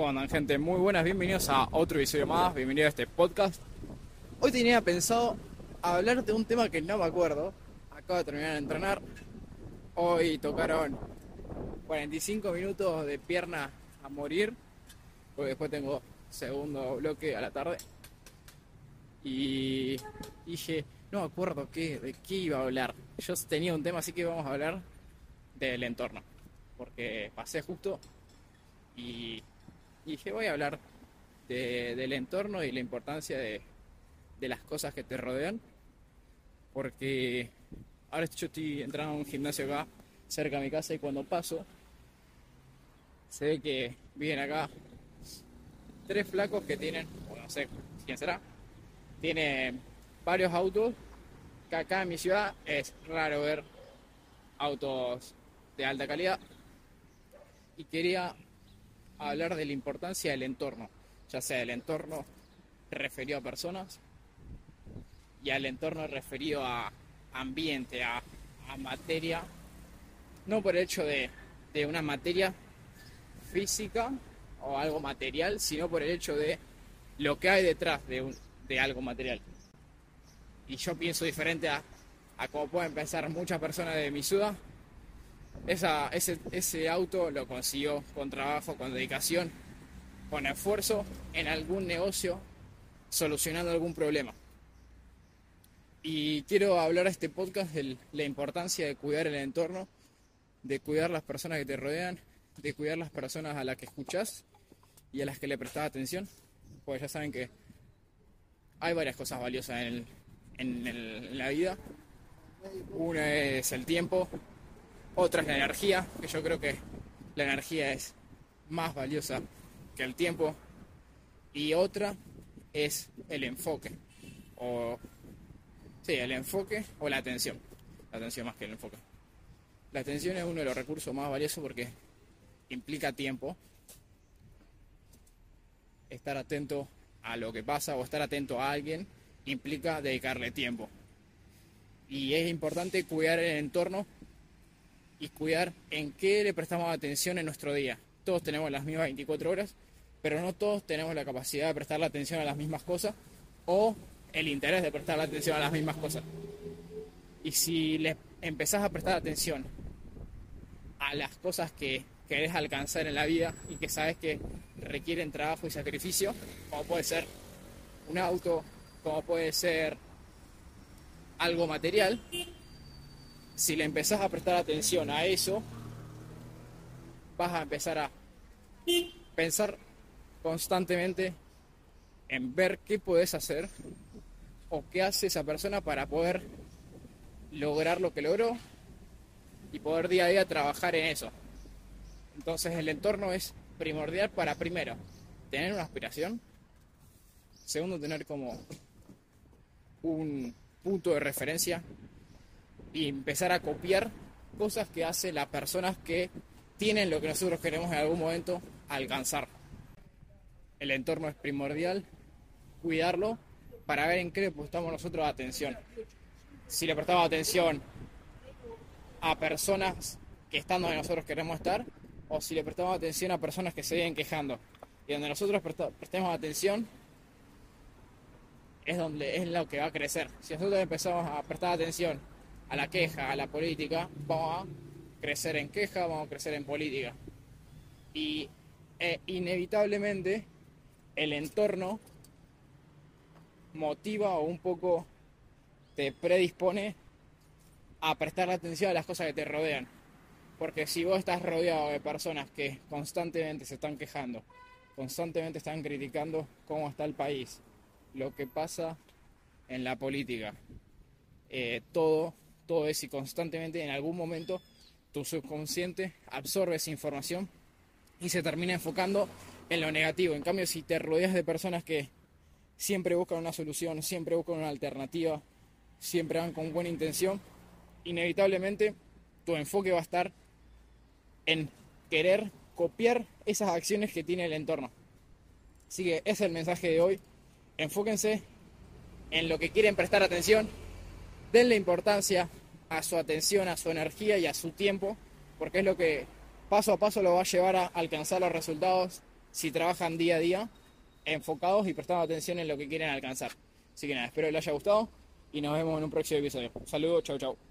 ¿Cómo gente? Muy buenas, bienvenidos a otro episodio más, bienvenidos a este podcast. Hoy tenía pensado hablar de un tema que no me acuerdo. Acabo de terminar de entrenar. Hoy tocaron 45 minutos de pierna a morir, porque después tengo segundo bloque a la tarde. Y dije, no me acuerdo qué, de qué iba a hablar. Yo tenía un tema, así que vamos a hablar del entorno. Porque pasé justo y dije, voy a hablar de- del entorno y la importancia de, las cosas que te rodean. Porque ahora yo estoy entrando a un gimnasio acá, cerca de mi casa, y cuando paso, se ve que viven acá tres flacos que tienen, bueno, no sé quién será, tiene varios autos, que acá en mi ciudad es raro ver autos de alta calidad. Y quería hablar de la importancia del entorno, ya sea el entorno referido a personas y al entorno referido a ambiente, a, a materia, no por el hecho de, de una materia física o algo material, sino por el hecho de lo que hay detrás de, un, de algo material. Y yo pienso diferente a, a como pueden pensar muchas personas de mi ciudad. Esa, ese, ese auto lo consiguió con trabajo, con dedicación, con esfuerzo en algún negocio, solucionando algún problema. Y quiero hablar a este podcast de la importancia de cuidar el entorno, de cuidar las personas que te rodean, de cuidar las personas a las que escuchas y a las que le prestas atención. Pues ya saben que hay varias cosas valiosas en, el- en el- en la vida. Una es el tiempo, otra es la energía, que yo creo que la energía es más valiosa que el tiempo. Y otra es el enfoque. O sí, el enfoque o la atención. La atención más que el enfoque. La atención es uno de los recursos más valiosos porque implica tiempo. Estar atento a lo que pasa o estar atento a alguien implica dedicarle tiempo. Y es importante cuidar el entorno y cuidar en qué le prestamos atención en nuestro día. Todos tenemos las mismas 24 horas, pero no todos tenemos la capacidad de prestarle atención a las mismas cosas o el interés de prestarle atención a las mismas cosas. Y si le empezás a prestar atención a las cosas que querés alcanzar en la vida y que sabes que requieren trabajo y sacrificio, como puede ser un auto, como puede ser algo material, si le empezás a prestar atención a eso, vas a empezar a pensar constantemente en ver qué puedes hacer o qué hace esa persona para poder lograr lo que logró y poder día a día trabajar en eso. Entonces el entorno es primordial para primero tener una aspiración, segundo tener como un punto de referencia y empezar a copiar cosas que hacen las personas que tienen lo que nosotros queremos en algún momento alcanzar. El entorno es primordial, cuidarlo para ver en qué le prestamos nosotros atención. Si le prestamos atención a personas que están donde nosotros queremos estar o si le prestamos atención a personas que se vienen quejando. Y donde nosotros prestemos atención es donde es lo que va a crecer. Si nosotros empezamos a prestar atención a la queja, a la política, vamos a crecer en queja, vamos a crecer en política. Y eh, inevitablemente el entorno motiva o un poco te predispone a prestar atención a las cosas que te rodean. Porque si vos estás rodeado de personas que constantemente se están quejando, constantemente están criticando cómo está el país, lo que pasa en la política, eh, todo, todo es y constantemente en algún momento tu subconsciente absorbe esa información y se termina enfocando en lo negativo. En cambio, si te rodeas de personas que siempre buscan una solución, siempre buscan una alternativa, siempre van con buena intención, inevitablemente tu enfoque va a estar en querer copiar esas acciones que tiene el entorno. Así que ese es el mensaje de hoy. Enfóquense en lo que quieren prestar atención, denle importancia a su atención, a su energía y a su tiempo, porque es lo que paso a paso lo va a llevar a alcanzar los resultados si trabajan día a día enfocados y prestando atención en lo que quieren alcanzar. Así que nada, espero que les haya gustado y nos vemos en un próximo episodio. Un saludo, chau chau.